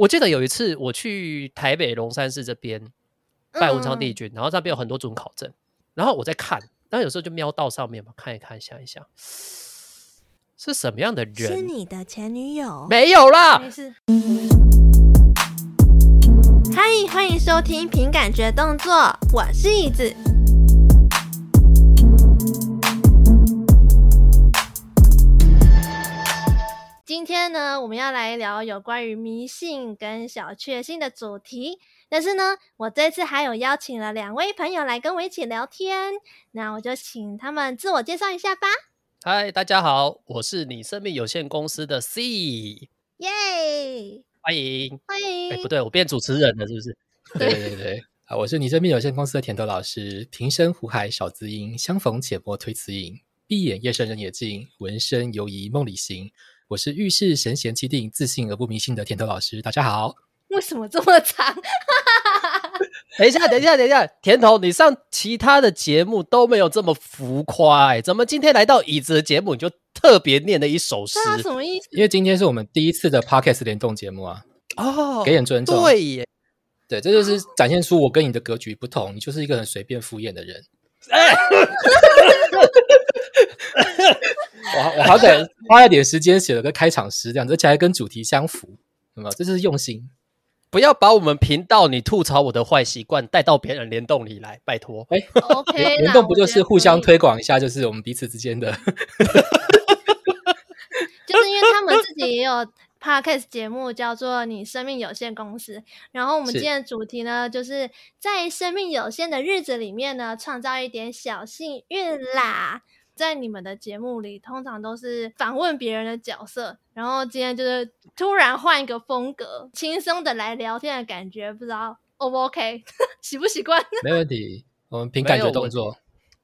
我记得有一次我去台北龙山寺这边拜文昌帝君，嗯、然后那边有很多种考证，然后我在看，但有时候就瞄到上面嘛，看一看，想一想，是什么样的人？是你的前女友？没有啦。没事。嗨，欢迎收听凭感觉动作，我是椅子。今天呢，我们要来聊有关于迷信跟小确幸的主题。但是呢，我这次还有邀请了两位朋友来跟我一起聊天，那我就请他们自我介绍一下吧。嗨，大家好，我是你生命有限公司的 C，耶，欢迎，欢迎。哎，不对，我变主持人了，是不是？对对对，啊，我是你生命有限公司的甜头老师，平生湖海少滋阴，相逢且莫推辞隐，闭眼夜深人也静，闻声犹疑梦里行。我是遇事神闲气定、自信而不迷信的甜头老师。大家好。为什么这么长？等一下，等一下，等一下，甜头，你上其他的节目都没有这么浮夸，怎么今天来到椅子的节目你就特别念了一首诗？那什么意思？因为今天是我们第一次的 Podcast 联动节目啊。哦，给点尊重。对耶，对，这就是展现出我跟你的格局不同。你就是一个很随便敷衍的人。我我好歹花了点时间写了个开场诗，这样子而且还跟主题相符，有没有？这就是用心。不要把我们频道你吐槽我的坏习惯带到别人联动里来，拜托。哎，OK，联动不就是互相推广一下，就是我们彼此之间的。就是因为他们自己也有 Podcast 节目，叫做《你生命有限公司》，然后我们今天的主题呢，是就是在生命有限的日子里面呢，创造一点小幸运啦。在你们的节目里，通常都是访问别人的角色，然后今天就是突然换一个风格，轻松的来聊天的感觉，不知道 O 不 OK，习不习惯？没问题，我们凭感觉动作。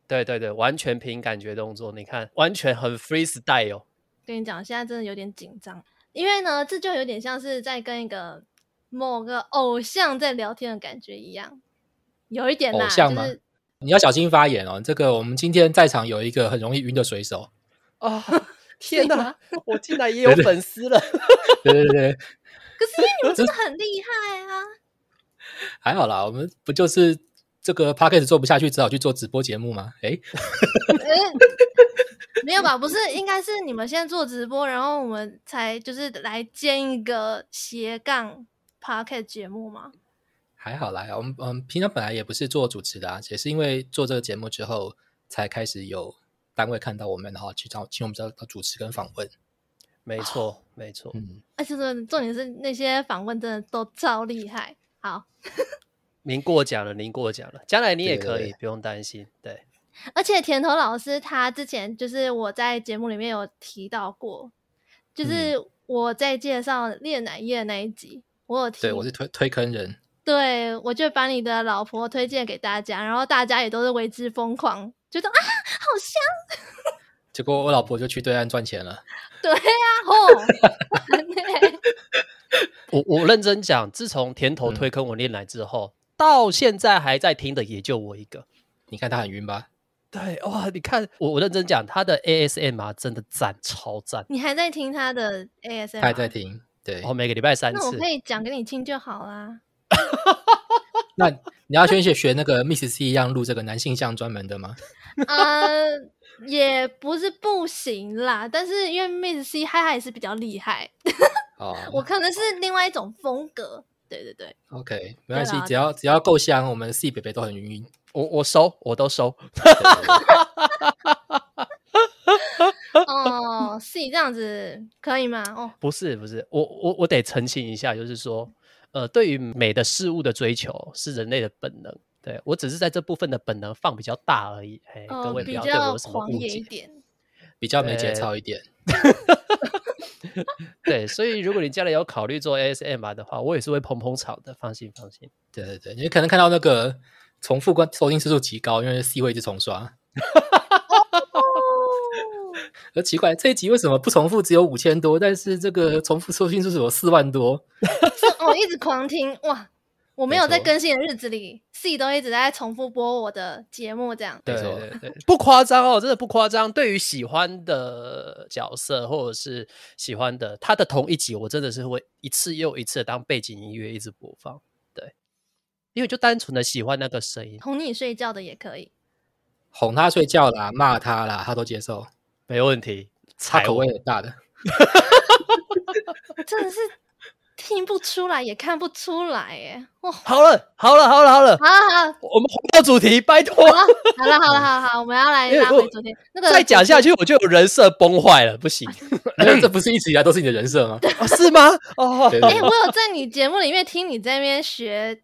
对对对，完全凭感觉动作。你看，完全很 freestyle 哦。跟你讲，现在真的有点紧张，因为呢，这就有点像是在跟一个某个偶像在聊天的感觉一样，有一点啦，偶像吗？就是你要小心发言哦！这个我们今天在场有一个很容易晕的水手哦，天哪，我竟然也有粉丝了！对对对，可是因为你们真的很厉害啊！还好啦，我们不就是这个 podcast 做不下去，只好去做直播节目吗？哎，没有吧？不是，应该是你们现在做直播，然后我们才就是来建一个斜杠 podcast 节目吗？还好啦，我们嗯，平常本来也不是做主持的啊，也是因为做这个节目之后，才开始有单位看到我们，然后去找请我们找到主持跟访问。没错，哦、没错，嗯，而且是重点是那些访问真的都超厉害。好，您过奖了，您过奖了，将来你也可以，对对对，不用担心。对，而且甜头老师他之前就是我在节目里面有提到过，就是我在介绍炼奶液那一集，我有提，对我是推推坑人。对，我就把你的老婆推荐给大家，然后大家也都是为之疯狂，觉得啊，好香。结果我老婆就去对岸赚钱了。对呀、啊，吼！我我认真讲，自从甜头推坑我炼奶之后，嗯、到现在还在听的也就我一个。你看他很晕吧？对，哇，你看我我认真讲，他的 ASM 啊真的赞，超赞。你还在听他的 ASMR？还在听，对。我、哦、每个礼拜三次。那我可以讲给你听就好啦。那你要先学学那个 Miss C 一样录这个男性向专门的吗？呃，也不是不行啦，但是因为 Miss C 他还是比较厉害。哦，我可能是另外一种风格。对对对，OK，没关系，只要只要够香，我们 C 北北都很晕。我我收，我都收。哦，C 这样子可以吗？哦，不是不是，我我我得澄清一下，就是说。呃，对于美的事物的追求是人类的本能，对，我只是在这部分的本能放比较大而已。嘿，各位不要对我有什么误解。比较，比较没节操一点。对，所以如果你将来有考虑做 ASMR 的话，我也是会捧捧场的，放心放心。对对对，你可能看到那个重复观收听次数极高，因为 C 位一直重刷。而奇怪，这一集为什么不重复？只有五千多，但是这个重复收听数有四万多。我 一直狂听哇！我没有在更新的日子里，C 都一直在重复播我的节目，这样。对对对，不夸张哦，真的不夸张。对于喜欢的角色或者是喜欢的他的同一集，我真的是会一次又一次的当背景音乐一直播放。对，因为就单纯的喜欢那个声音，哄你睡觉的也可以，哄他睡觉啦，骂他啦，他都接受，没问题。他口味很大的，真的是。听不出来，也看不出来，耶！哇，好了，好了，好了，好了，好了好，我们回到主题，拜托。好了，好了，好好，我们要来拉回主题。那个再讲下去，我就有人设崩坏了，不行。这不是一直以来都是你的人设吗？是吗？哦，哎，我有在你节目里面听你在那边学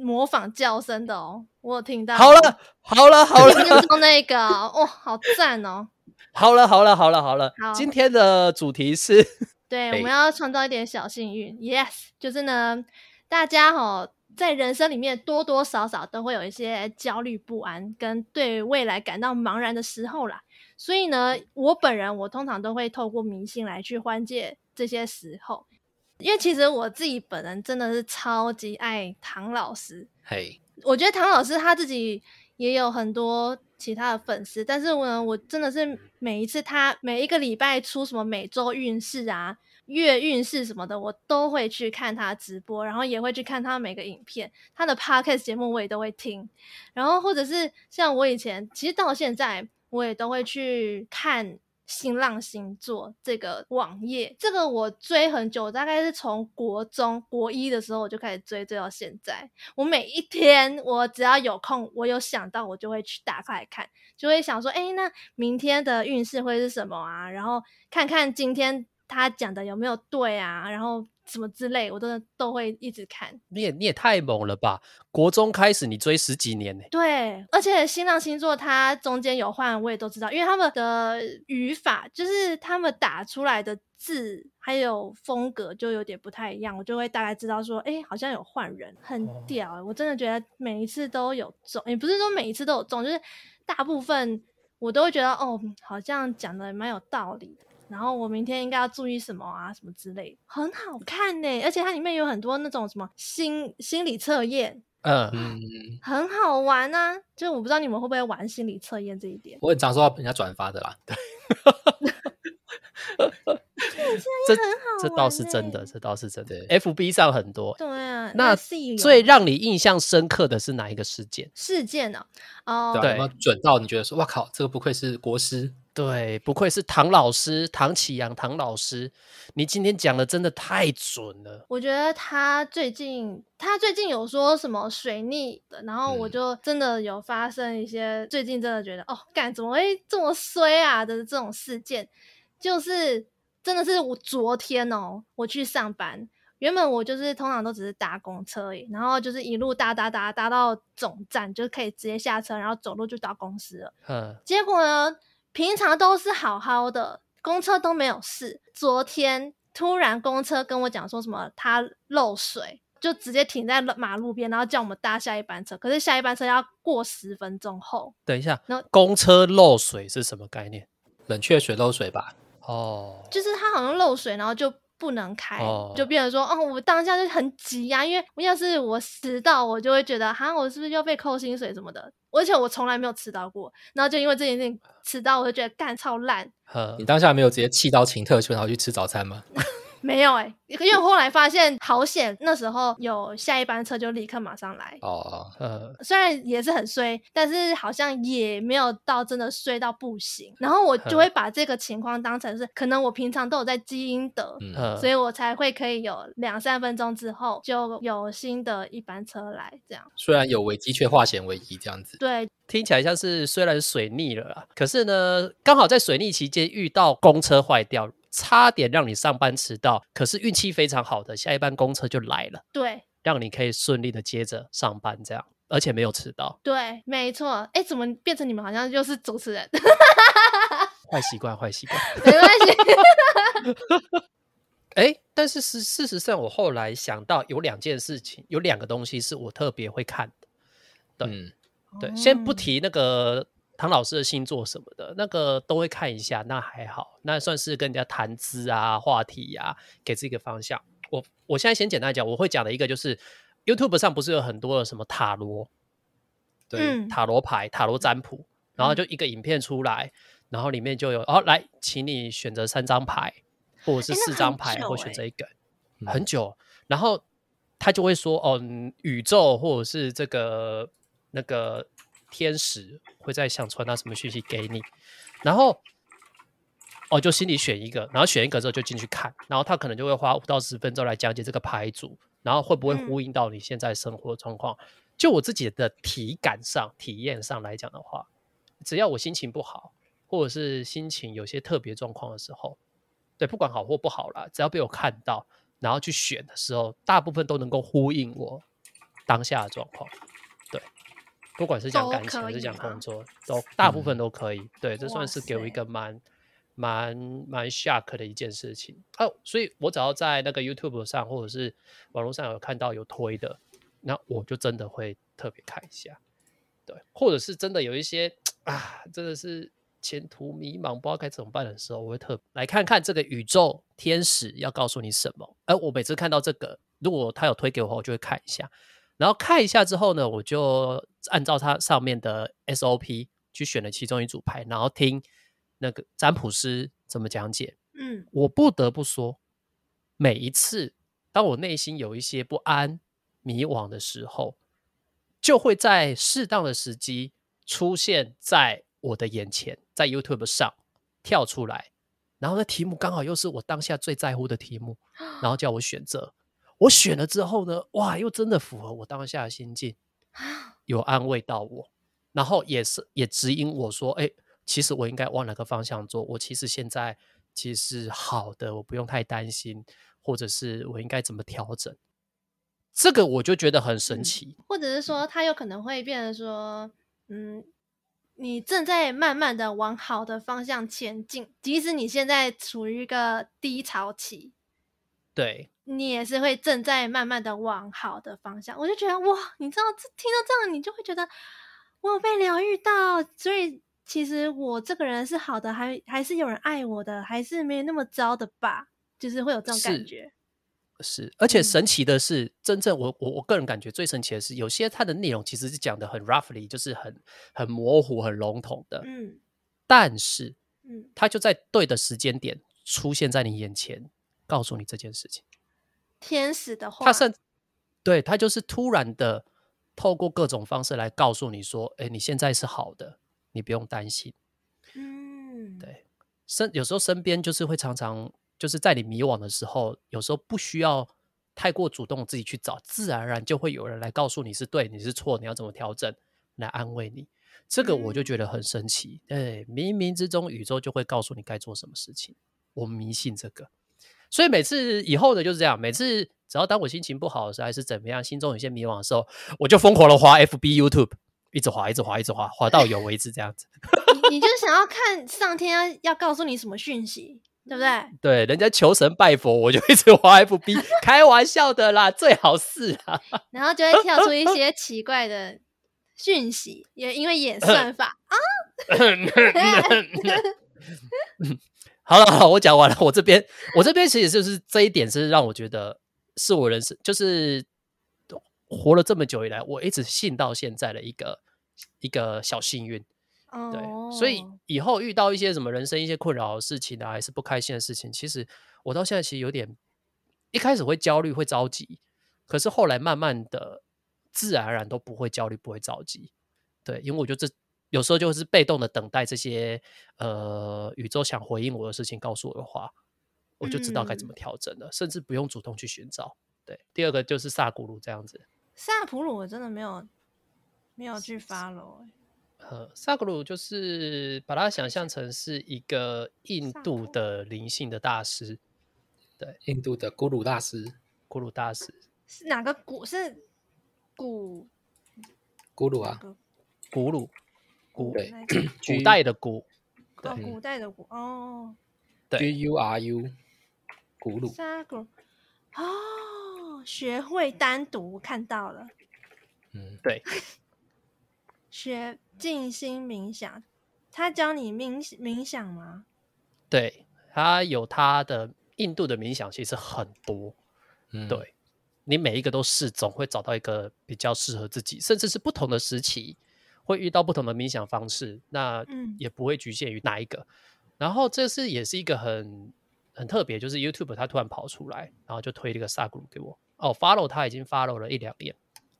模仿叫声的哦，我有听到。好了，好了，好了，就做那个，哇，好赞哦！好了，好了，好了，好了，今天的主题是。对，我们要创造一点小幸运。Yes，就是呢，大家哈在人生里面多多少少都会有一些焦虑不安，跟对未来感到茫然的时候啦。所以呢，我本人我通常都会透过迷信来去缓解这些时候。因为其实我自己本人真的是超级爱唐老师。嘿，我觉得唐老师他自己也有很多其他的粉丝，但是呢，我真的是每一次他每一个礼拜出什么每周运势啊、月运势什么的，我都会去看他直播，然后也会去看他每个影片，他的 podcast 节目我也都会听，然后或者是像我以前，其实到现在我也都会去看。新浪星座这个网页，这个我追很久，大概是从国中国一的时候我就开始追，追到现在。我每一天，我只要有空，我有想到，我就会去打开来看，就会想说，哎，那明天的运势会是什么啊？然后看看今天他讲的有没有对啊？然后。什么之类，我都都会一直看。你也你也太猛了吧！国中开始你追十几年呢？对，而且新浪星座它中间有换，我也都知道，因为他们的语法就是他们打出来的字还有风格就有点不太一样，我就会大概知道说，哎，好像有换人，很屌。哦，我真的觉得每一次都有中，也不是说每一次都有中，就是大部分我都会觉得哦，好像讲的蛮有道理的。然后我明天应该要注意什么啊？什么之类的，很好看呢。而且它里面有很多那种什么心心理测验，嗯嗯，很好玩啊。就我不知道你们会不会玩心理测验这一点。我很常收到人家转发的啦。对，这很好，这倒是真的，这倒是真的。FB 上很多。对啊，那最让你印象深刻的是哪一个事件？事件呢？哦，对，有没有准到你觉得说，哇靠，这个不愧是国师。对，不愧是唐老师，唐启阳，唐老师，你今天讲的真的太准了。我觉得他最近，他最近有说什么水逆的，然后我就真的有发生一些，嗯、最近真的觉得哦，干怎么会这么衰啊的这种事件，就是真的是我昨天哦，我去上班，原本我就是通常都只是搭公车而已，然后就是一路搭搭搭搭到总站，就可以直接下车，然后走路就到公司了。嗯，结果呢？平常都是好好的，公车都没有事。昨天突然公车跟我讲说什么，它漏水，就直接停在马路边，然后叫我们搭下一班车。可是下一班车要过十分钟后。等一下，那公车漏水是什么概念？冷却水漏水吧？哦，就是它好像漏水，然后就。不能开，oh. 就变成说，哦，我当下就很急呀、啊，因为要是我迟到，我就会觉得，哈，我是不是又被扣薪水什么的？而且我从来没有迟到过，然后就因为这件事情迟到，我就觉得干超烂。你当下没有直接气到请特休，然后去吃早餐吗？没有哎、欸，因为后来发现好险，那时候有下一班车就立刻马上来。哦，呃，虽然也是很衰，但是好像也没有到真的衰到不行。然后我就会把这个情况当成是，可能我平常都有在积阴德，嗯、所以我才会可以有两三分钟之后就有新的一班车来。这样虽然有危机，却化险为夷，这样子。对，听起来像是虽然水逆了啦，可是呢，刚好在水逆期间遇到公车坏掉。差点让你上班迟到，可是运气非常好的，下一班公车就来了，对，让你可以顺利的接着上班，这样，而且没有迟到，对，没错，哎，怎么变成你们好像就是主持人？坏习惯，坏习惯，没关系。哎，但是事事实上，我后来想到有两件事情，有两个东西是我特别会看的，对，嗯、对，先不提那个。唐老师的星座什么的，那个都会看一下，那还好，那算是跟人家谈资啊、话题呀、啊，给这个方向。我我现在先简单讲，我会讲的一个就是，YouTube 上不是有很多的什么塔罗，对，嗯塔罗牌、塔罗占卜，然后就一个影片出来，然后里面就有哦，来，请你选择三张牌，或者是四张牌，欸、或选择一个，嗯、很久，然后他就会说哦，宇宙或者是这个那个天使会在想传达什么讯息给你，然后。哦，就心里选一个，然后选一个之后就进去看，然后他可能就会花五到十分钟来讲解这个牌组，然后会不会呼应到你现在生活状况？嗯、就我自己的体感上、体验上来讲的话，只要我心情不好，或者是心情有些特别状况的时候，对，不管好或不好啦，只要被我看到，然后去选的时候，大部分都能够呼应我当下的状况。对，不管是讲感情还是讲工作，都大部分都可以。嗯、对，这算是给我一个蛮。蛮蛮 shock 的一件事情哦，所以我只要在那个 YouTube 上或者是网络上有看到有推的，那我就真的会特别看一下，对，或者是真的有一些啊，真的是前途迷茫，不知道该怎么办的时候，我会特别来看看这个宇宙天使要告诉你什么。而我每次看到这个，如果他有推给我，我就会看一下，然后看一下之后呢，我就按照它上面的 SOP 去选了其中一组牌，然后听。那个占卜师怎么讲解？嗯，我不得不说，每一次当我内心有一些不安、迷惘的时候，就会在适当的时机出现在我的眼前，在 YouTube 上跳出来，然后那题目刚好又是我当下最在乎的题目，然后叫我选择。我选了之后呢，哇，又真的符合我当下的心境，有安慰到我，然后也是也指引我说，哎。其实我应该往哪个方向做？我其实现在其实好的，我不用太担心，或者是我应该怎么调整？这个我就觉得很神奇。嗯，或者是说，它有可能会变成说，嗯，你正在慢慢的往好的方向前进，即使你现在处于一个低潮期，对，你也是会正在慢慢的往好的方向。我就觉得哇，你知道，听到这样，你就会觉得我有被疗愈到，所以。其实我这个人是好的，还还是有人爱我的，还是没有那么糟的吧？就是会有这种感觉。是，是，而且神奇的是，嗯、真正我我我个人感觉最神奇的是，有些它的内容其实是讲的很 roughly，就是很很模糊、很笼统的。嗯。但是，嗯，它就在对的时间点出现在你眼前，告诉你这件事情。天使的话，他甚对他就是突然的透过各种方式来告诉你说：“哎，你现在是好的。”你不用担心，嗯，对，身有时候身边就是会常常就是在你迷惘的时候，有时候不需要太过主动自己去找，自然而然就会有人来告诉你是对，你是错，你要怎么调整，来安慰你。这个我就觉得很神奇，哎、嗯，冥冥之中宇宙就会告诉你该做什么事情。我迷信这个，所以每次以后的就是这样，每次只要当我心情不好的时候，还是怎么样，心中有些迷惘的时候，我就疯狂的滑 FB、YouTube。一直滑，一直滑，一直滑，滑到有为止，这样子。你你就想要看上天要要告诉你什么讯息，对不对？对，人家求神拜佛，我就一直滑 FB，开玩笑的啦，最好是啊。然后就会跳出一些 奇怪的讯息，也因为演算法啊。好了，好，我讲完了。我这边，我这边其实就是这一点，是让我觉得是我人生就是。活了这么久以来，我一直信到现在的一个一个小幸运，对，oh. 所以以后遇到一些什么人生一些困扰的事情啊，还是不开心的事情，其实我到现在其实有点一开始会焦虑会着急，可是后来慢慢的自然而然都不会焦虑不会着急，对，因为我觉得这有时候就是被动的等待这些呃宇宙想回应我的事情告诉我的话，我就知道该怎么调整了，嗯、甚至不用主动去寻找。对，第二个就是萨古鲁这样子。萨普鲁我真的没有没有去 follow，呃，萨古鲁就是把它想象成是一个印度的灵性的大师，对，印度的古鲁大师，古鲁大师。是哪个古？是古古鲁啊，古鲁古对，古代的古，哦，古代的古哦，对，G U R U 古鲁，沙古哦。学会单独看到了，嗯，对。学静心冥想，他教你冥冥想吗？对，他有他的印度的冥想，其实很多，嗯，对。你每一个都试，总会找到一个比较适合自己，甚至是不同的时期会遇到不同的冥想方式，那也不会局限于哪一个。嗯、然后这是也是一个很很特别，就是 YouTube 它突然跑出来，然后就推了一个萨古鲁给我。哦，follow 他已经 follow 了一两年，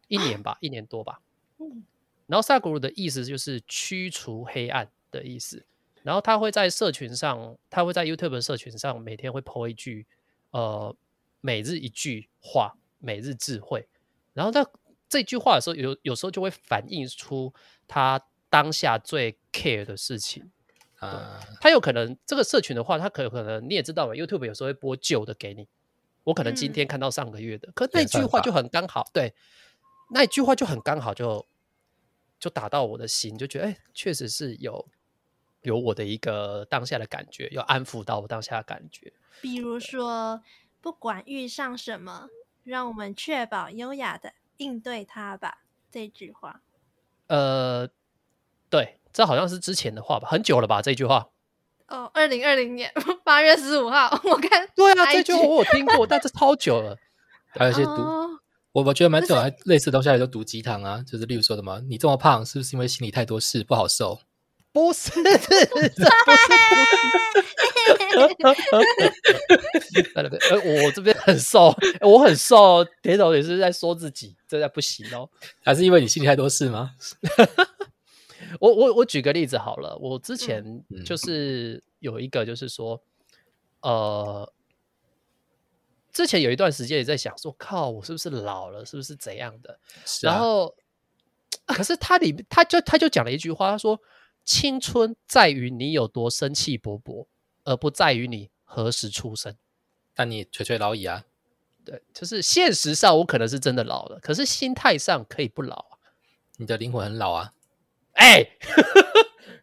一年吧，一年多吧。嗯。然后萨古鲁的意思就是驱除黑暗的意思。然后他会在社群上，他会在 YouTube 的社群上每天会 po 一句，呃，每日一句话，每日智慧。然后在这句话的时候，有有时候就会反映出他当下最 care 的事情啊。他有可能这个社群的话，他可可能你也知道嘛，YouTube 有时候会播旧的给你。我可能今天看到上个月的，嗯、可那句话就很刚好，对，那一句话就很刚好就就打到我的心，就觉得哎，确实是有。有我的一个当下的感觉，要安抚到我当下的感觉。比如说，不管遇上什么，让我们确保优雅的应对它吧。这句话，呃，对，这好像是之前的话吧，很久了吧？这句话。哦，二零二零年 八月十五号，我看。对啊，这句话我有听过，但是超久了。还有一些毒，哦、我我觉得蛮久，还类似东西来就毒鸡汤啊，就是例如说什么，你这么胖，是不是因为心里太多事不好受？不是，不是，呃，我这边很瘦，我很瘦，铁头也是在说自己，这在不行哦。还是因为你心里太多事吗？我我我举个例子好了，我之前就是有一个，就是说，嗯、呃，之前有一段时间也在想说，靠，我是不是老了，是不是怎样的？是啊、然后，可是他里他就他就讲了一句话，他说。青春在于你有多生气勃勃，而不在于你何时出生。但你垂垂老矣啊！对，就是现实上我可能是真的老了，可是心态上可以不老啊。你的灵魂很老啊！哎、欸，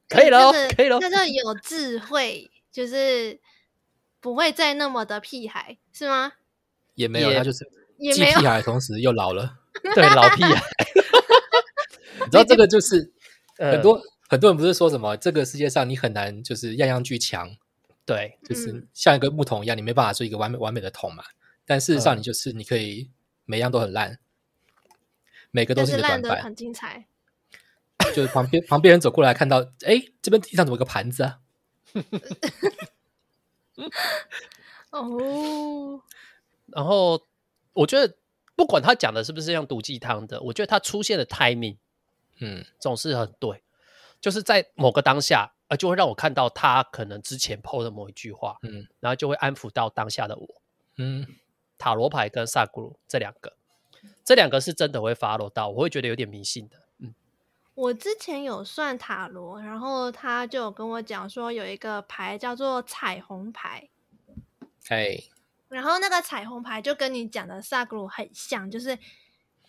可以了，可以了。叫做有智慧，就是不会再那么的屁孩，是吗？也没有，他就是既屁孩，同时又老了。对，老屁孩。你知道这个就是 很多。很多人不是说什么这个世界上你很难就是样样俱强，对，就是像一个木桶一样，你没办法做一个完美完美的桶嘛。但事实上，你就是你可以每样都很烂，每个都是你的短板，很精彩。就是旁边旁边人走过来看到，哎，这边地上怎么有个盘子啊？哦，然后我觉得不管他讲的是不是像毒鸡汤的，我觉得他出现的 timing，嗯，总是很对。就是在某个当下，呃，就会让我看到他可能之前 PO 的某一句话，嗯，然后就会安抚到当下的我，嗯，塔罗牌跟萨古鲁这两个，这两个是真的会 follow 到，我会觉得有点迷信的，嗯，我之前有算塔罗，然后他就跟我讲说有一个牌叫做彩虹牌，哎，然后那个彩虹牌就跟你讲的萨古鲁很像，就是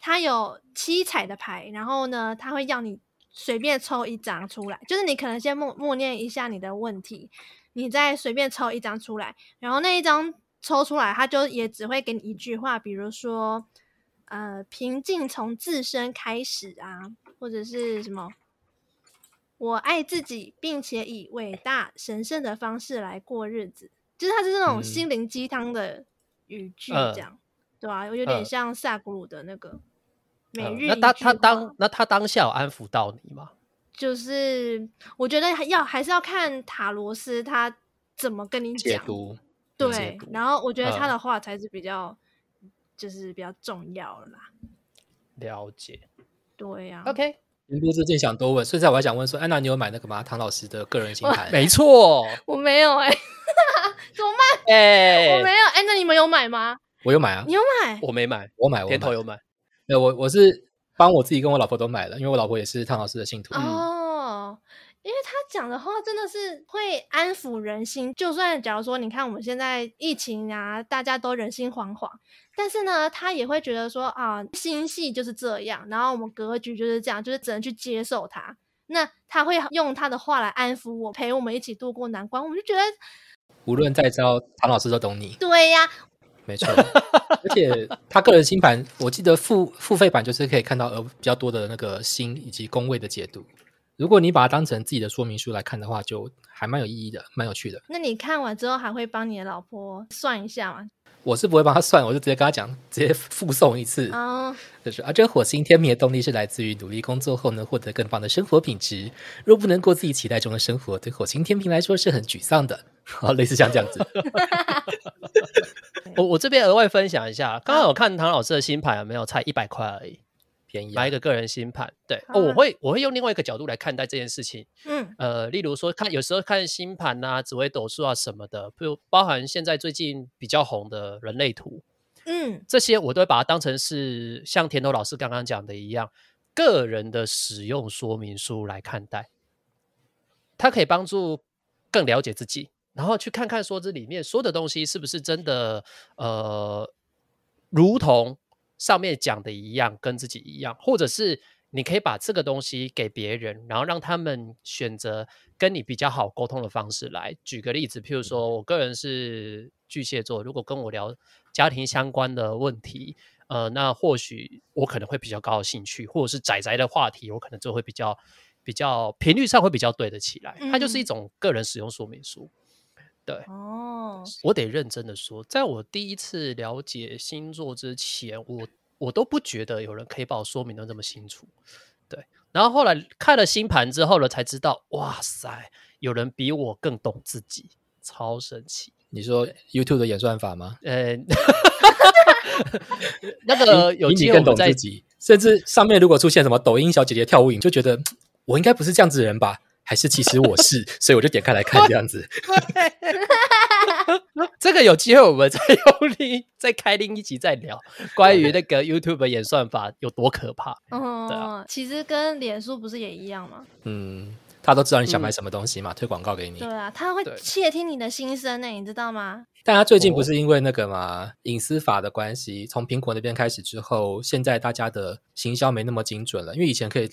它有七彩的牌，然后呢，他会要你。随便抽一张出来，就是你可能先默默念一下你的问题，你再随便抽一张出来，然后那一张抽出来，他就也只会给你一句话，比如说，呃，平静从自身开始啊，或者是什么，我爱自己，并且以伟大神圣的方式来过日子，就是它是那种心灵鸡汤的语句，这样，嗯、对吧、啊？有点像萨古鲁的那个。每日、嗯、那他他当那他当下有安抚到你吗？就是我觉得要还是要看塔罗斯他怎么跟你讲，解读对，解读然后我觉得他的话才是比较、嗯、就是比较重要啦。了解，对呀、啊。OK，您不是正想多问，所以在我还想问说，安娜，你有买那个吗？唐老师的个人星盘？没错，我没有哎、欸，怎么办？哎、欸，我没有哎、欸，那你们有买吗？我有买啊，你有买？我没买，我买，我点头有买。对，我我是帮我自己跟我老婆都买了，因为我老婆也是汤老师的信徒。哦，因为他讲的话真的是会安抚人心。就算假如说你看我们现在疫情啊，大家都人心惶惶，但是呢，他也会觉得说啊，心系就是这样，然后我们格局就是这样，就是只能去接受它。那他会用他的话来安抚我，陪我们一起度过难关。我就觉得，无论再糟，唐老师都懂你。对呀。没错，而且他个人星盘，我记得付付费版就是可以看到呃比较多的那个星以及宫位的解读，如果你把它当成自己的说明书来看的话，就还蛮有意义的，蛮有趣的。那你看完之后还会帮你的老婆算一下吗？我是不会帮他算，我就直接跟他讲，直接附送一次。哦，就是啊，这个火星天秤的动力是来自于努力工作后能获得更棒的生活品质。若不能过自己期待中的生活，对火星天平来说是很沮丧的。好，类似像这样子。我我这边额外分享一下，刚刚有看唐老师的新盘，有没有？才一百块而已。便宜、啊，买一个个人新盘，对、我会我会用另外一个角度来看待这件事情，嗯，呃，例如说看有时候看新盘啊、紫微斗数啊什么的，比如包含现在最近比较红的人类图，嗯，这些我都会把它当成是像田头老师刚刚讲的一样，个人的使用说明书来看待，它可以帮助更了解自己，然后去看看说这里面说的东西是不是真的，呃，如同。上面讲的一样，跟自己一样，或者是你可以把这个东西给别人，然后让他们选择跟你比较好沟通的方式来。举个例子，譬如说我个人是巨蟹座，如果跟我聊家庭相关的问题，呃，那或许我可能会比较高的兴趣，或者是仔仔的话题，我可能就会比较比较频率上会比较对得起来。它就是一种个人使用说明书。对哦，我得认真的说，在我第一次了解星座之前，我我都不觉得有人可以把我说明的这么清楚。对，然后后来看了星盘之后呢，才知道，哇塞，有人比我更懂自己，超神奇。你说 YouTube 的演算法吗？呃，那个有机会更懂自己，甚至上面如果出现什么抖音小姐姐跳舞影，就觉得我应该不是这样子的人吧。还是其实我是，所以我就点开来看这样子。这个有机会我们再用另再开另一集再聊关于那个 YouTube 演算法有多可怕。哦，对啊，其实跟脸书不是也一样吗？嗯，他都知道你想买什么东西嘛，嗯、推广告给你。对啊，他会窃听你的心声呢，你知道吗？但他最近不是因为那个嘛隐私法的关系，从苹果那边开始之后，现在大家的行销没那么精准了，因为以前可以。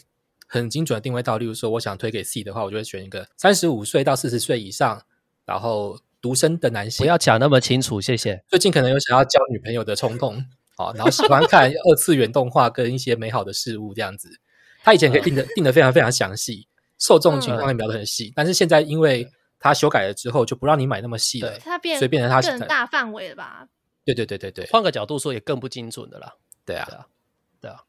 很精准的定位到，例如说，我想推给 C 的话，我就会选一个三十五岁到四十岁以上，然后独身的男性。不要讲那么清楚，谢谢。最近可能有想要交女朋友的冲动，好，然后喜欢看二次元动画跟一些美好的事物这样子。他以前可以定的定的非常非常详细，受众情况也描的很细，但是现在因为他修改了之后，就不让你买那么细了，它变所以变成他更大范围了吧？对对对对对，换个角度说，也更不精准的啦。对啊。对啊，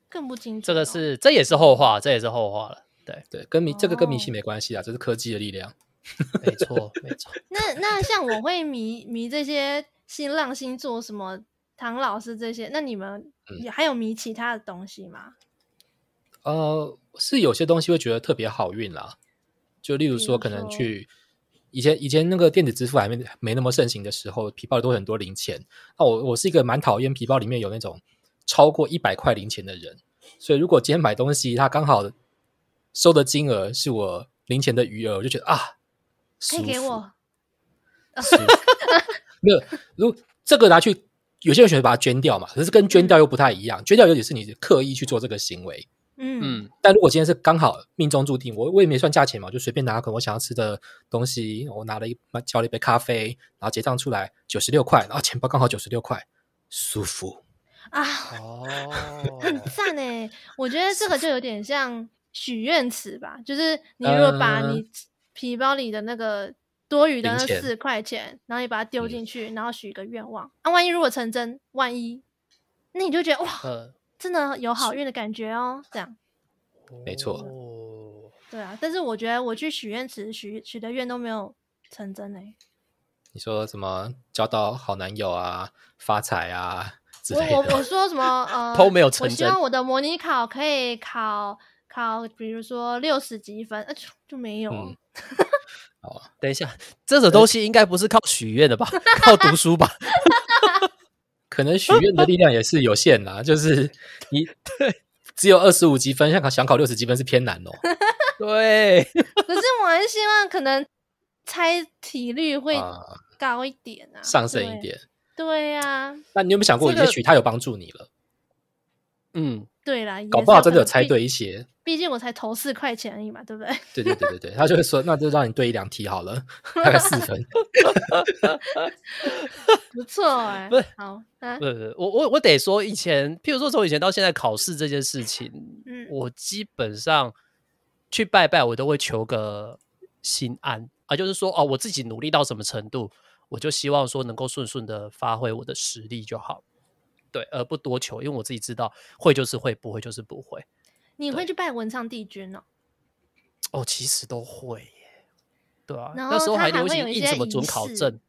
更不精准、哦。这个是，这也是后话，这也是后话了。对对，跟迷这个跟迷信没关系啊，这是科技的力量。没错，没错。那那像我会迷迷这些新浪星座什么唐老师这些，那你们也还有迷其他的东西吗？嗯、呃，是有些东西会觉得特别好运啦，就例如说，可能去以前以前那个电子支付还没没那么盛行的时候，皮包里都会很多零钱。那我我是一个蛮讨厌皮包里面有那种。超过一百块零钱的人，所以如果今天买东西，他刚好收的金额是我零钱的余额，我就觉得啊，可以给我。没有，如果这个拿去，有些人选择把它捐掉嘛，可是跟捐掉又不太一样。嗯、捐掉尤其是你刻意去做这个行为，嗯嗯。但如果今天是刚好命中注定，我我也没算价钱嘛，就随便拿可能我想要吃的东西，我拿了一叫了一杯咖啡，然后结账出来九十六块，然后钱包刚好九十六块，舒服。啊，哦，很赞诶！我觉得这个就有点像许愿池吧，就是 你如果把你皮包里的那个多余的那四块钱，然后你把它丢进去，然后许一个愿望，啊，万一如果成真，万一，那你就觉得哇，真的有好运的感觉哦，这样，没错，对啊，但是我觉得我去许愿池许许的愿都没有成真诶。你说什么交到好男友啊，发财啊？我我我说什么呃都没有成真。我希望我的模拟考可以考考，比如说六十几分，呃就就没有。嗯、好，等一下，这种东西应该不是靠许愿的吧？靠读书吧？可能许愿的力量也是有限啦，就是你对 只有二十五级分，想考想考六十级分是偏难哦。对，可是我还是希望可能猜题率会高一点啊，上升一点。对呀、啊，那你有没有想过，也许他有帮助你了？这个、嗯，对啦，搞不好真的有猜对一些。毕竟我才投四块钱而已嘛，对不对？对对对对对，他就会说，那就让你对一两题好了，大概四分。不错哎、欸，不是好，不是我我我得说，以前譬如说从以前到现在考试这件事情，嗯，我基本上去拜拜，我都会求个心安啊，就是说哦，我自己努力到什么程度，我就希望说能够顺顺的发挥我的实力就好，对，而不多求，因为我自己知道会就是会，不会就是不会。你会去拜文昌帝君哦？哦，其实都会耶，对啊，那时候还流行印什么准考证。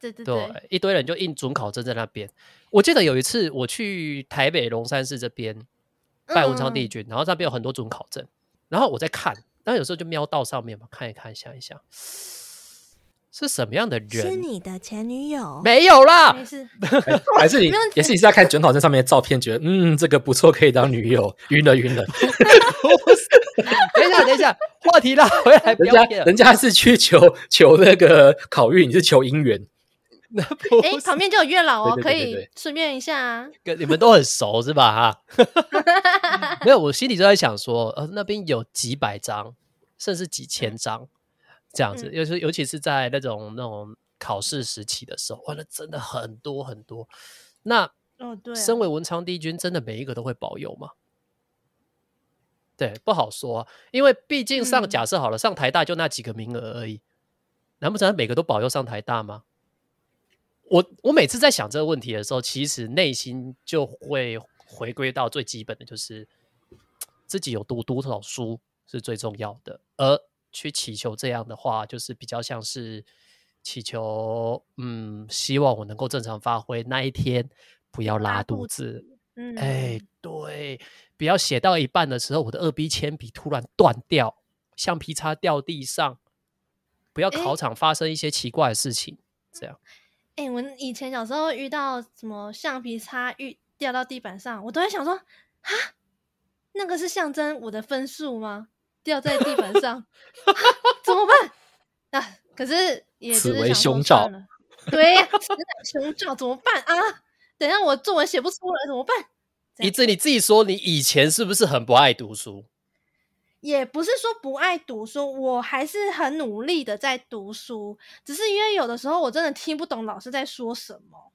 对对对，一堆人就印准考证在那边。我记得有一次我去台北龙山寺这边拜文昌帝君，嗯、然后那边有很多准考证，然后我在看，然后有时候就瞄到上面嘛，看一看，想一想，是什么样的人？是你的前女友？没有啦，没事，还是你也是你是在看准考证上面的照片，觉得嗯这个不错，可以当女友，晕了晕了。等一下等一下，话题拉回来，不人家人家是去求求那个考运，你是求姻缘。那 不哎，旁边就有月老哦，可以对对对对对顺便一下啊。跟你们都很熟是吧？哈，没有，我心里就在想说，呃，那边有几百张，甚至几千张这样子，嗯尤其尤其是在那种那种考试时期的时候，哇，那真的很多很多。那哦，对啊，身为文昌帝君，真的每一个都会保佑吗？对，不好说啊，因为毕竟上嗯假设好了，上台大就那几个名额而已，难不成每个都保佑上台大吗？我我每次在想这个问题的时候，其实内心就会回归到最基本的，就是自己有读多少书是最重要的，而去祈求这样的话，就是比较像是祈求，嗯，希望我能够正常发挥，那一天不要拉肚子。嗯，哎，对，不要写到一半的时候，我的二 B 铅笔突然断掉，橡皮擦掉地上，不要考场发生一些奇怪的事情，这样。哎，我以前小时候遇到什么橡皮擦遇掉到地板上，我都会想说，啊，那个是象征我的分数吗？掉在地板上，怎么办？啊，可是也就是此为想说凶兆算了，对呀，此乃凶兆，怎么办啊？等一下我作文写不出来怎么办？这样一直你自己说，你以前是不是很不爱读书？也不是说不爱读书，我还是很努力的在读书，只是因为有的时候我真的听不懂老师在说什么，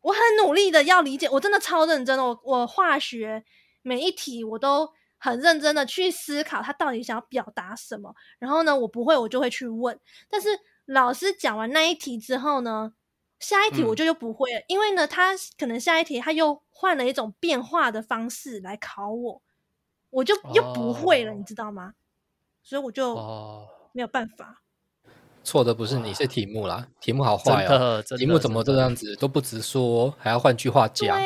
我很努力的要理解，我真的超认真的，我我化学每一题我都很认真的去思考他到底想要表达什么，然后呢，我不会我就会去问，但是老师讲完那一题之后呢，下一题我就又不会了，嗯、因为呢，他可能下一题他又换了一种变化的方式来考我。我就又不会了，哦、你知道吗？所以我就没有办法。错的不是你，是题目啦。题目好坏哦，题目怎么这样子都不直说，还要换句话讲。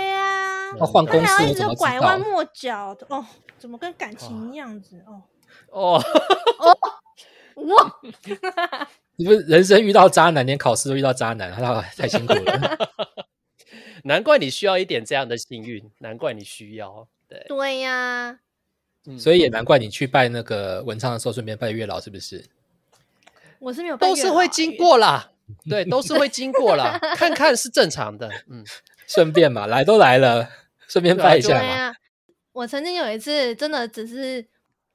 对呀，要换公式，我怎么拐弯抹角的哦？怎么跟感情一样子哦？哦哦，哇！你不是人生遇到渣男，连考试都遇到渣男，他太辛苦了。难怪你需要一点这样的幸运，难怪你需要。对对呀。所以也难怪你去拜那个文昌的时候，顺便拜月老，是不是？我是没有拜，都是会经过啦，对，都是会经过啦，看看是正常的，嗯，顺便嘛，来都来了，顺便拜一下嘛。对啊，我曾经有一次真的只是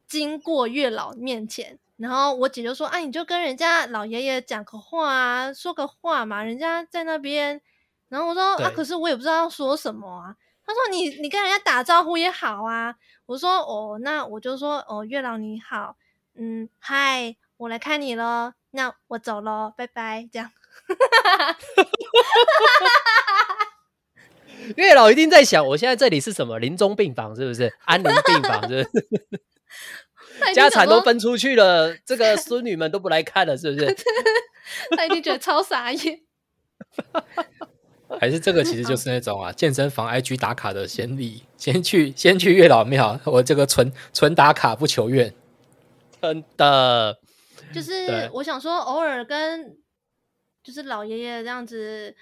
经过月老面前，然后我姐就说：“啊，你就跟人家老爷爷讲个话啊，说个话嘛，人家在那边。”然后我说：“啊，可是我也不知道要说什么啊。”他说你：“你你跟人家打招呼也好啊。”我说：“哦，那我就说哦，月老你好，嗯，嗨，我来看你了。那我走了，拜拜。”这样，月老一定在想，我现在这里是什么临终病房，是不是安宁病房？是不是家产都分出去了，这个孙女们都不来看了，是不是？他一定觉得超傻眼。还是这个其实就是那种啊，健身房 IG 打卡的先例，先去先去月老庙，我这个纯纯打卡不求愿，真的。就是我想说，偶尔跟就是老爷爷这样子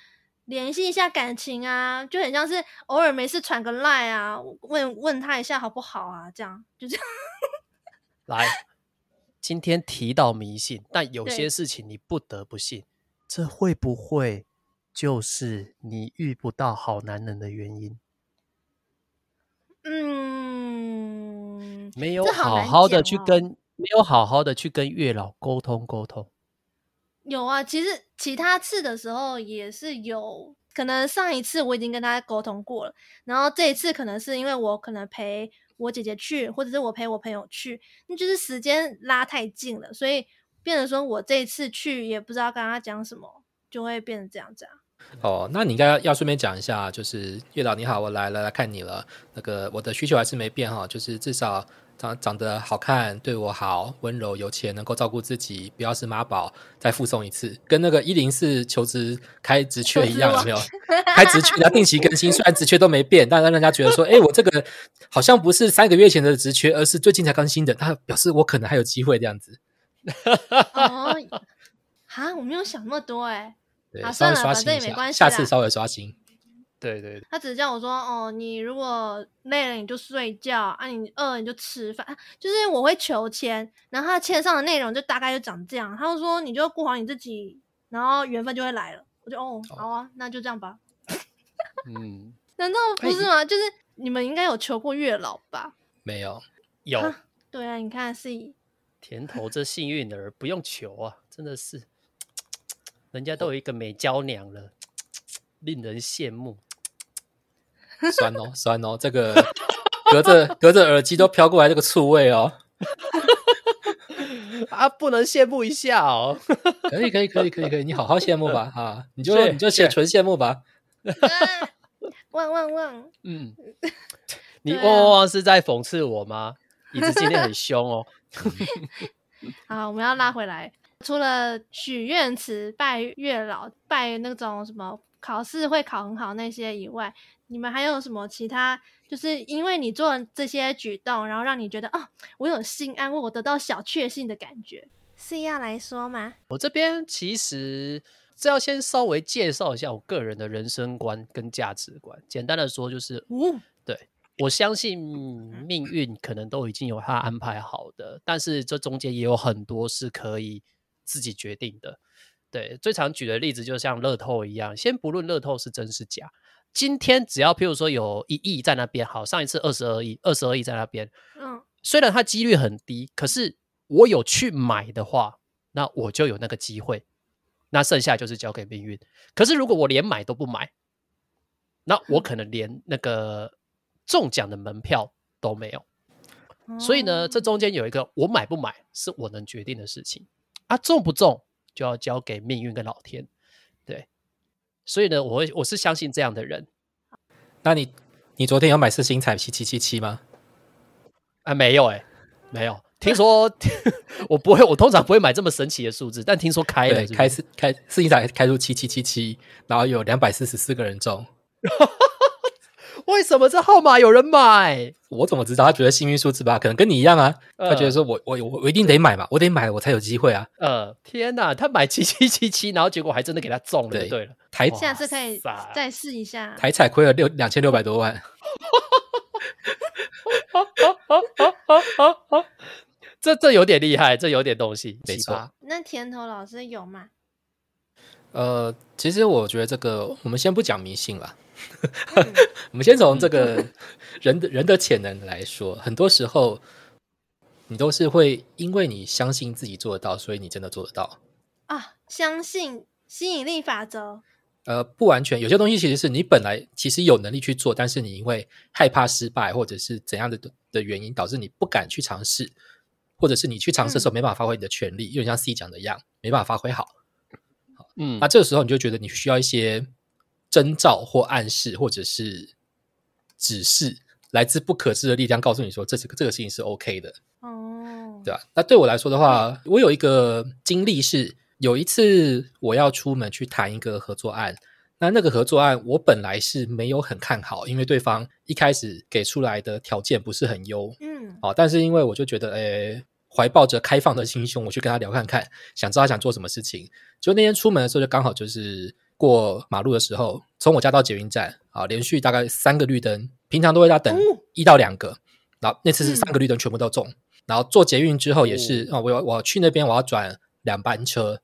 联系一下感情啊，就很像是偶尔没事传个赖啊，问问他一下好不好啊，这样就这样。来，今天提到迷信，但有些事情你不得不信，这会不会？就是你遇不到好男人的原因，嗯，没有好好的去跟，哦、没有好好的去跟月老沟通沟通。有啊，其实其他次的时候也是有可能，上一次我已经跟他沟通过了，然后这一次可能是因为我可能陪我姐姐去，或者是我陪我朋友去，那就是时间拉太近了，所以变成说我这一次去也不知道跟他讲什么，就会变成这样子啊。哦，那你应该要顺便讲一下，就是月老你好，我来了来看你了。那个我的需求还是没变哈，就是至少长长得好看，对我好，温柔有钱，能够照顾自己，不要是妈宝。再附送一次，跟那个一零四求职开职缺一样，有没有？开职缺要定期更新，虽然职缺都没变，但让人家觉得说，哎，我这个好像不是三个月前的职缺，而是最近才更新的，他表示我可能还有机会这样子。哦，哈，我没有想那么多哎。啊，算了，反正也没关系，下次稍微刷新。对对，他只是叫我说，哦，你如果累了你就睡觉啊，你饿了你就吃饭，就是我会求签，然后他签上的内容就大概就长这样。他就说，你就顾好你自己，然后缘分就会来了。我就哦，好啊，那就这样吧。嗯，难道不是吗？就是你们应该有求过月老吧？没有，有。对啊，你看是甜头这幸运儿不用求啊，真的是。人家都有一个美娇娘了，令人羡慕。酸哦，酸哦，这个隔着隔着耳机都飘过来这个醋味哦。啊，不能羡慕一下哦？可以，可以，可以，可以，可以，你好好羡慕吧，啊，你就你就写纯羡慕吧。汪汪汪！嗯，你汪汪汪是在讽刺我吗？椅子今天很凶哦。好，我们要拉回来。除了许愿池、拜月老、拜那种什么考试会考很好那些以外，你们还有什么其他？就是因为你做这些举动，然后让你觉得哦，我有心安慰，我得到小确幸的感觉，是要来说吗？我这边其实这要先稍微介绍一下我个人的人生观跟价值观。简单的说，就是，嗯，对，我相信命运可能都已经有他安排好的，但是这中间也有很多是可以。自己决定的，对，最常举的例子就像乐透一样，先不论乐透是真是假，今天只要譬如说有一亿在那边，好，上一次二十二亿，二十二亿在那边，嗯，虽然它几率很低，可是我有去买的话，那我就有那个机会，那剩下就是交给命运。可是如果我连买都不买，那我可能连那个中奖的门票都没有。所以呢，这中间有一个我买不买是我能决定的事情。啊，中不中就要交给命运跟老天，对，所以呢，我会我是相信这样的人。那你你昨天有买四星彩七七七七吗？啊，没有哎、欸，没有。听说 我不会，我通常不会买这么神奇的数字，但听说开了是是，开四开四星彩开出七七七七，然后有两百四十四个人中。为什么这号码有人买？我怎么知道？他觉得幸运数字吧，可能跟你一样啊。他觉得说我我我我一定得买嘛，我得买我才有机会啊。呃，天哪，他买七七七七，然后结果还真的给他中了。对，对了，台下次可以再试一下。台彩亏了六两千六百多万。这这有点厉害，这有点东西。没错。那甜头老师有吗？呃，其实我觉得这个我们先不讲迷信了。我们先从这个人的人的潜能来说，很多时候你都是会因为你相信自己做得到，所以你真的做得到啊！相信吸引力法则？呃，不完全，有些东西其实是你本来其实有能力去做，但是你因为害怕失败或者是怎样的的原因，导致你不敢去尝试，或者是你去尝试的时候没办法发挥你的全力，就、嗯、像 C 讲的一样，没办法发挥好。嗯，那这个时候你就觉得你需要一些。征兆或暗示，或者是指示，来自不可知的力量，告诉你说这这个这个事情是 OK 的，哦，对吧？那对我来说的话，我有一个经历是，有一次我要出门去谈一个合作案，那那个合作案我本来是没有很看好，因为对方一开始给出来的条件不是很优，嗯，哦，但是因为我就觉得，诶，怀抱着开放的心胸，我去跟他聊看看，想知道他想做什么事情。就那天出门的时候，就刚好就是。过马路的时候，从我家到捷运站啊，连续大概三个绿灯，平常都会要等一到两个，然后那次是三个绿灯全部都中，嗯、然后坐捷运之后也是啊，我要我去那边我要转两班车，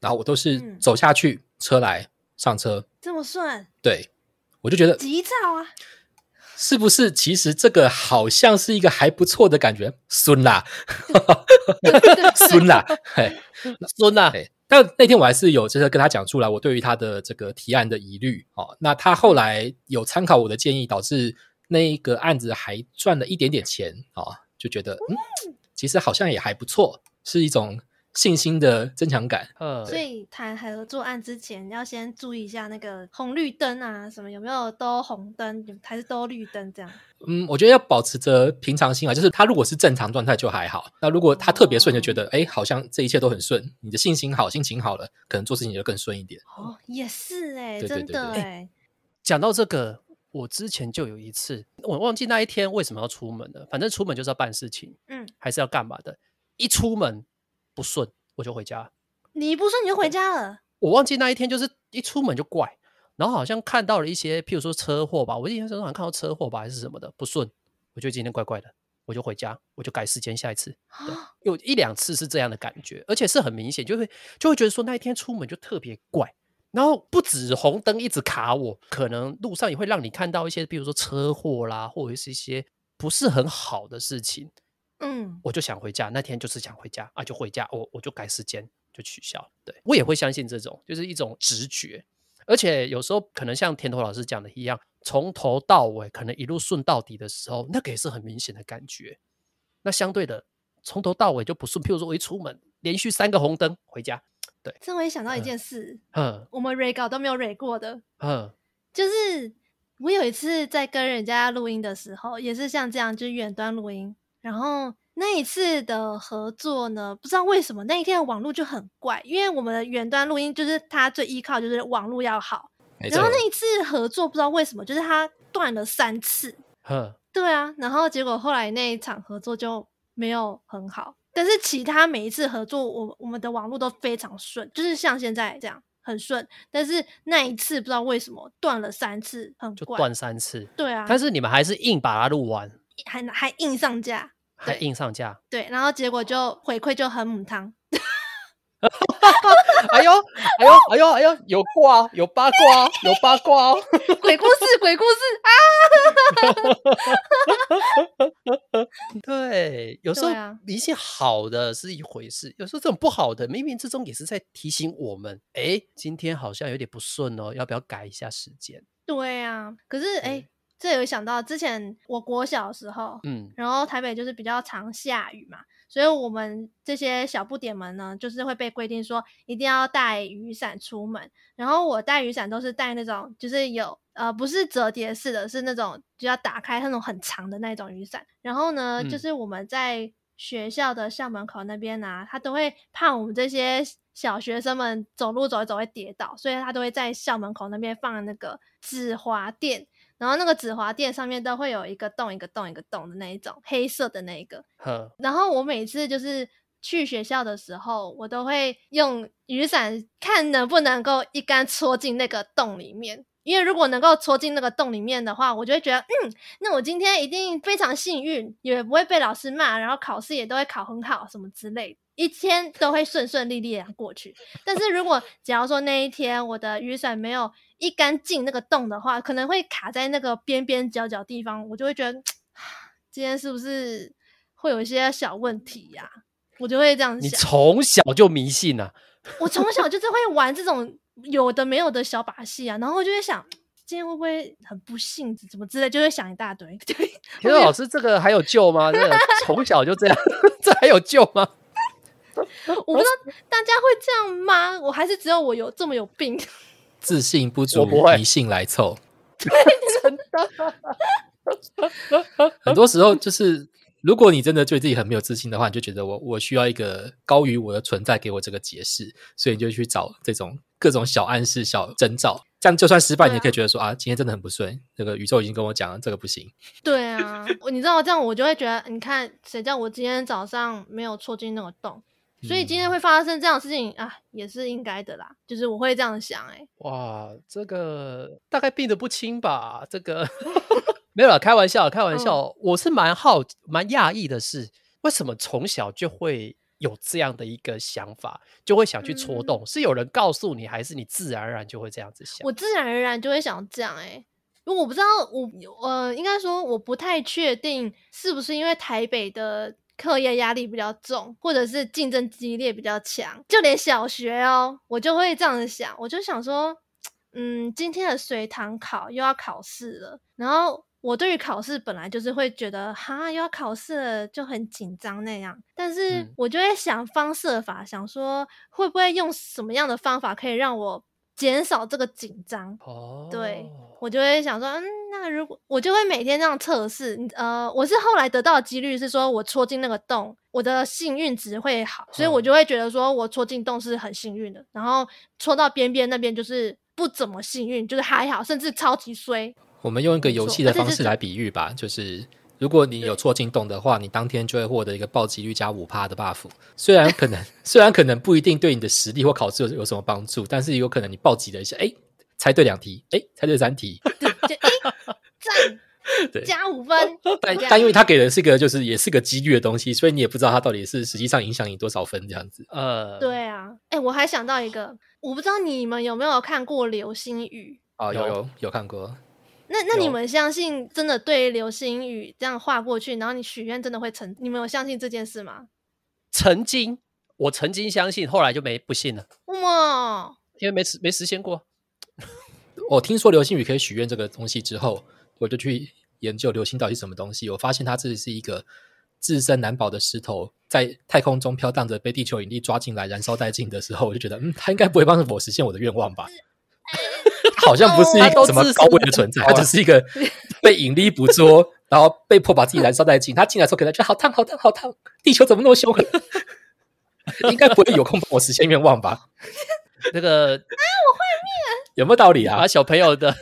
然后我都是走下去，车来上车，这么顺？对，我就觉得急躁啊，是不是？其实这个好像是一个还不错的感觉，孙啦，孙啦，嘿，顺啦。但那天我还是有就是跟他讲出来我对于他的这个提案的疑虑哦。那他后来有参考我的建议，导致那一个案子还赚了一点点钱、哦，就觉得嗯，其实好像也还不错，是一种。信心的增强感，嗯，所以谈合作案之前要先注意一下那个红绿灯啊，什么有没有都红灯，还是都绿灯这样？嗯，我觉得要保持着平常心啊，就是他如果是正常状态就还好，那如果他特别顺，就觉得哎、哦，好像这一切都很顺，你的信心好，心情好了，可能做事情就更顺一点。哦，也是哎、欸，对对对对真的哎、欸。讲到这个，我之前就有一次，我忘记那一天为什么要出门了，反正出门就是要办事情，嗯，还是要干嘛的，一出门不顺。我就回家，你不顺你就回家了。我忘记那一天就是一出门就怪，然后好像看到了一些，譬如说车祸吧，我印象中好像看到车祸吧，还是什么的不顺，我觉得今天怪怪的，我就回家，我就改时间，下一次。对，有一两次是这样的感觉，而且是很明显，就会就会觉得说那一天出门就特别怪，然后不止红灯一直卡我，可能路上也会让你看到一些，比如说车祸啦，或者是一些不是很好的事情。嗯，我就想回家，那天就是想回家啊，就回家，我我就改时间，就取消。对，我也会相信这种，就是一种直觉，而且有时候可能像田头老师讲的一样，从头到尾可能一路顺到底的时候，那个也是很明显的感觉。那相对的，从头到尾就不顺，譬如说我一出门连续三个红灯回家，对。这我也想到一件事，嗯，我们 re 稿都没有 re 过的，嗯，就是我有一次在跟人家录音的时候，也是像这样，就是远端录音。然后那一次的合作呢，不知道为什么那一天的网络就很怪，因为我们的远端录音就是它最依靠就是网络要好。然后那一次合作不知道为什么就是它断了三次。哼，对啊，然后结果后来那一场合作就没有很好，但是其他每一次合作我我们的网络都非常顺，就是像现在这样很顺。但是那一次不知道为什么断了三次，很怪，就断三次。对啊，但是你们还是硬把它录完。还还硬上架，还硬上架，对，然后结果就回馈就很母汤。哎呦，哎呦，哎呦，哎呦，有挂，有八卦，有八卦，鬼故事，鬼故事啊！对，有时候一些好的是一回事，有时候这种不好的，冥冥之中也是在提醒我们，哎，今天好像有点不顺哦，要不要改一下时间？对啊，可是哎。这有想到之前我国小的时候，嗯，然后台北就是比较常下雨嘛，所以我们这些小不点们呢，就是会被规定说一定要带雨伞出门。然后我带雨伞都是带那种，就是有呃不是折叠式的，是那种就要打开那种很长的那种雨伞。然后呢，嗯、就是我们在学校的校门口那边啊，他都会怕我们这些小学生们走路走一走会跌倒，所以他都会在校门口那边放那个止滑垫。然后那个止滑垫上面都会有一个洞一个洞一个洞的那一种黑色的那一个，然后我每次就是去学校的时候，我都会用雨伞看能不能够一杆戳进那个洞里面，因为如果能够戳进那个洞里面的话，我就会觉得，嗯，那我今天一定非常幸运，也不会被老师骂，然后考试也都会考很好，什么之类的。一天都会顺顺利利的过去，但是如果假如说那一天我的雨伞没有一杆进那个洞的话，可能会卡在那个边边角角地方，我就会觉得今天是不是会有一些小问题呀、啊？我就会这样想。你从小就迷信啊？我从小就是会玩这种有的没有的小把戏啊，然后就会想今天会不会很不幸，怎么之类，就会想一大堆。对，其实老师这个还有救吗？这个 从小就这样，这还有救吗？我不知道大家会这样吗？我还是只有我有这么有病？自信不足，迷信来凑。对，真的。很多时候就是，如果你真的对自己很没有自信的话，你就觉得我我需要一个高于我的存在给我这个解释，所以你就去找这种各种小暗示、小征兆。这样就算失败，你也可以觉得说啊，啊，今天真的很不顺。这个宇宙已经跟我讲了，这个不行。对啊，你知道这样我就会觉得，你看谁叫我今天早上没有戳进那个洞。所以今天会发生这样的事情、嗯、啊，也是应该的啦。就是我会这样想、欸，哎，哇，这个大概病得不轻吧？这个 没有啦，开玩笑，开玩笑。嗯、我是蛮好、蛮讶异的是，为什么从小就会有这样的一个想法，就会想去戳动、嗯？是有人告诉你，还是你自然而然就会这样子想？我自然而然就会想这样、欸，哎，因为我不知道，我呃，应该说我不太确定是不是因为台北的。课业压力比较重，或者是竞争激烈比较强，就连小学哦，我就会这样子想，我就想说，嗯，今天的随堂考又要考试了，然后我对于考试本来就是会觉得哈，又要考试了，就很紧张那样。但是我就会想方设法，想说会不会用什么样的方法可以让我减少这个紧张。哦，对，我就会想说，嗯，那如果我就会每天这样测试，呃，我是后来得到的几率是说我戳进那个洞，我的幸运值会好，所以我就会觉得说我戳进洞是很幸运的，然后戳到边边那边就是不怎么幸运，就是还好，甚至超级衰。我们用一个游戏的方式来比喻吧，就是如果你有错进洞的话，你当天就会获得一个暴击率加五趴的 buff。虽然可能，虽然可能不一定对你的实力或考试有有什么帮助，但是有可能你暴击了一下，哎，猜对两题，哎，猜对三题，对，赞，对，加五分。但但因为他给的是一个就是也是个几率的东西，所以你也不知道他到底是实际上影响你多少分这样子。呃，对啊，哎，我还想到一个，我不知道你们有没有看过流星雨？哦，有有有看过。那那你们相信真的对流星雨这样画过去，然后你许愿真的会成？你们有相信这件事吗？曾经，我曾经相信，后来就没不信了。哇，因为没实没实现过。我听说流星雨可以许愿这个东西之后，我就去研究流星到底是什么东西。我发现它这是一个自身难保的石头，在太空中飘荡着，被地球引力抓进来，燃烧殆尽的时候，我就觉得，嗯，它应该不会帮助我实现我的愿望吧。好像不是一个什么高位的存在，它只是一个 被引力捕捉，然后被迫把自己燃烧殆尽。他进来的时候可能觉得好烫、好烫、好烫，地球怎么那么凶？应该不会有空帮我实现愿望吧？那个啊，我会灭，有没有道理啊？把小朋友的，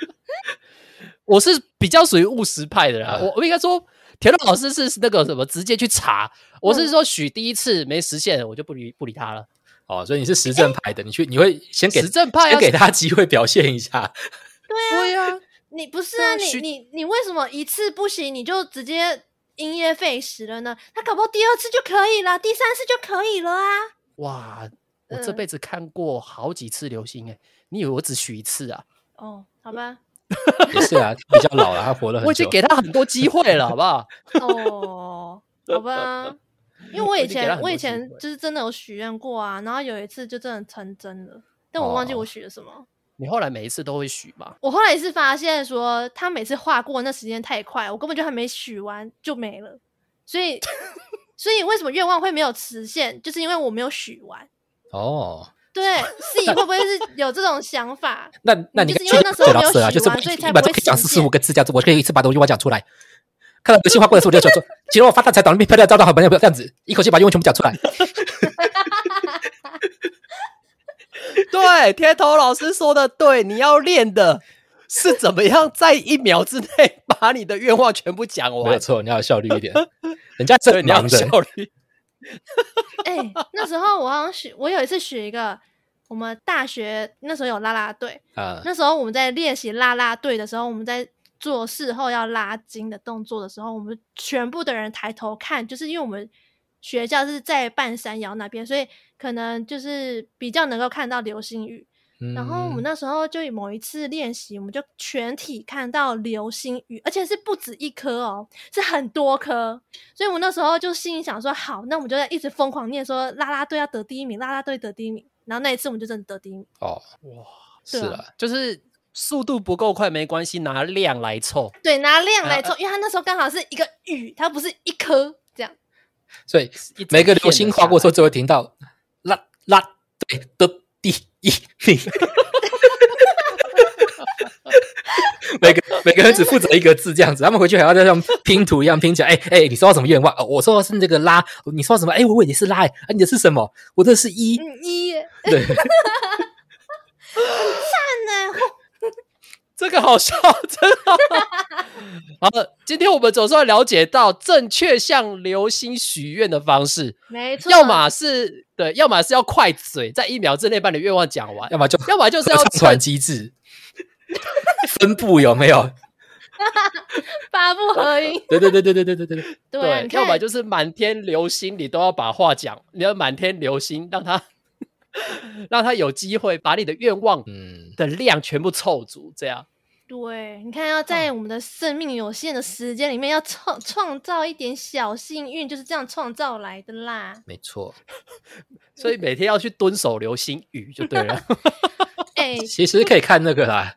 我是比较属于务实派的啦。我我应该说，田乐老师是那个什么，直接去查。我是说，许第一次没实现，我就不理不理他了。哦，所以你是实证派的，欸、你去你会先给实证派先给他机会表现一下。对啊，对啊，你不是啊？你你你为什么一次不行你就直接因噎废食了呢？他搞不好第二次就可以了，第三次就可以了啊！哇，我这辈子看过好几次流星诶、欸嗯、你以为我只许一次啊？哦，好吧，也是啊，比较老了，他活了很久，我已经给他很多机会了，好不好？哦，好吧。因为我以前我以前就是真的有许愿过啊，然后有一次就真的成真了，但我忘记我许了什么。哦、你后来每一次都会许吗？我后来是发现说，他每次画过那时间太快，我根本就还没许完就没了。所以，所以为什么愿望会没有实现，就是因为我没有许完。哦，对，是你会不会是 有这种想法？那那你就是因为那时候没有许完，所以才不会讲四十五个字这样子，我可以一次把这个愿望讲出来。看到流星划过的时候，我就想说：“今天我发大财，找那边漂亮，招到好朋友，不要这样子，一口气把愿望全部讲出来。”对，天头老师说的对，你要练的是怎么样在一秒之内把你的愿望全部讲完。没有错，你要有效率一点，人家这 你要效率。哎、欸，那时候我好像许，我有一次许一个，我们大学那时候有啦啦队啊，那时候我们在练习啦啦队的时候，我们在。做事后要拉筋的动作的时候，我们全部的人抬头看，就是因为我们学校是在半山腰那边，所以可能就是比较能够看到流星雨。嗯、然后我们那时候就某一次练习，我们就全体看到流星雨，而且是不止一颗哦，是很多颗。所以我那时候就心里想说：好，那我们就在一直疯狂念说啦啦队要得第一名，啦啦队得第一名。然后那一次我们就真的得第一名。哦，哇，是啊，就是。速度不够快没关系，拿量来凑。对，拿量来凑，啊，因为它那时候刚好是一个雨，它不是一颗这样。所以每个流星划过之后，就会听到啦啦对的第一名。每个每个人只负责一个字这样子，他们回去还要再像拼图一样拼起来。哎哎，你收到什么愿望？哦，我说的是这个拉，你说什么？哎，我以为你是拉，哎，你的是什么？我的是一一。对，很赞呢。这个好笑，真的。好了，今天我们总算了解到正确向流星许愿的方式。没错，要么是对，要么是要快嘴，在一秒之内把你愿望讲完；要么就，要么就是要唱团机制，分布有没有？八不合音。对对对对对对对对对。对，要么就是满天流星，你都要把话讲。你要满天流星，让他。让他有机会把你的愿望的量全部凑足，这样。对，你看，要在我们的生命有限的时间里面，要创创造一点小幸运，就是这样创造来的啦。没错，所以每天要去蹲守流星雨就对了。哎，其实可以看那个啦，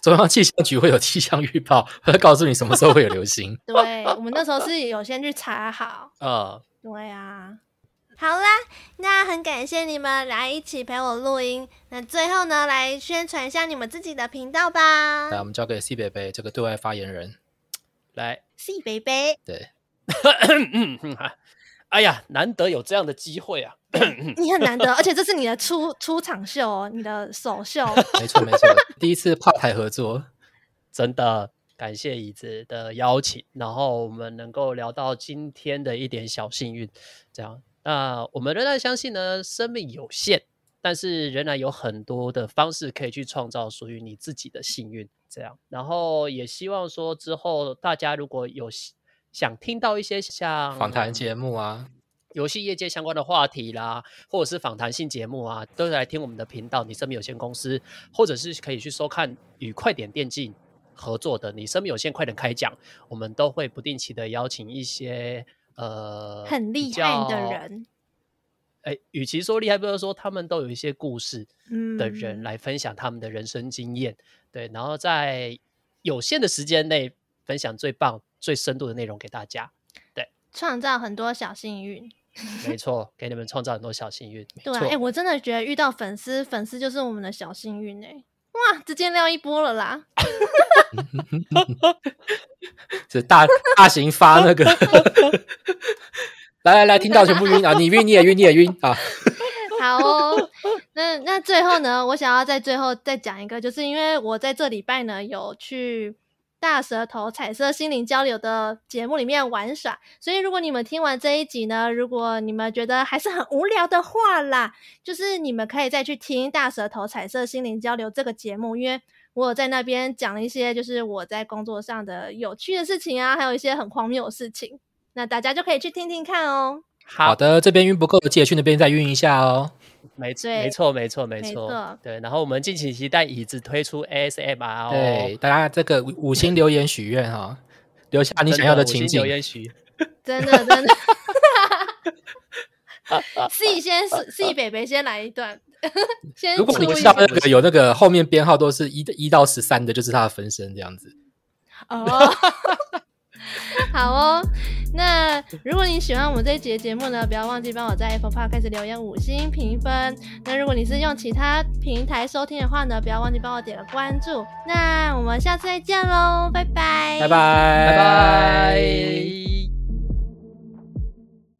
中央气象局会有气象预报，会告诉你什么时候会有流星。对，我们那时候是有先去查好。嗯，对啊。好啦，那很感谢你们来一起陪我录音。那最后呢，来宣传一下你们自己的频道吧。来，我们交给 C 北北这个对外发言人。来，C 北北。对。哎呀，难得有这样的机会啊！你很难得，而且这是你的出出场秀哦，你的首秀。没错没错，第一次跨台合作，真的感谢椅子的邀请，然后我们能够聊到今天的一点小幸运，这样。那我们仍然相信呢，生命有限，但是仍然有很多的方式可以去创造属于你自己的幸运。这样，然后也希望说之后大家如果有想听到一些像访谈节目啊、游戏业界相关的话题啦，或者是访谈性节目啊，都是来听我们的频道。你生命有限公司，或者是可以去收看与快点电竞合作的，你生命有限快点开讲，我们都会不定期的邀请一些。呃，很厉害的人，哎，与其说厉害，不如说他们都有一些故事的人来分享他们的人生经验，嗯、对，然后在有限的时间内分享最棒、最深度的内容给大家，对，创造很多小幸运，没 错，给你们创造很多小幸运，对、啊，哎，我真的觉得遇到粉丝，粉丝就是我们的小幸运，哎，哇，直接撩一波了啦，这大大型发那个。来来来，听到全部晕啊！你晕你也晕你也晕啊！好哦，那那最后呢，我想要在最后再讲一个，就是因为我在这礼拜呢有去大舌头彩色心灵交流的节目里面玩耍，所以如果你们听完这一集呢，如果你们觉得还是很无聊的话啦，就是你们可以再去听大舌头彩色心灵交流这个节目，因为我有在那边讲了一些就是我在工作上的有趣的事情啊，还有一些很荒谬的事情。那大家就可以去听听看哦。好，的，这边晕不够，记得去那边再晕一下哦。没错，没错，没错，没错。对，然后我们敬请期待椅子推出 ASMR 哦。对，大家这个五星留言许愿哈，留下你想要的情景。留言许，真的真的。C 先，C 北北先来一段。先，如果你知道那个有那个后面编号都是一一到十三的，就是他的分身这样子。哦。好哦，那如果你喜欢我们这一集的节目呢，不要忘记帮我在 Apple Podcast 留言五星评分。那如果你是用其他平台收听的话呢，不要忘记帮我点个关注。那我们下次再见喽，拜拜，拜拜，拜拜。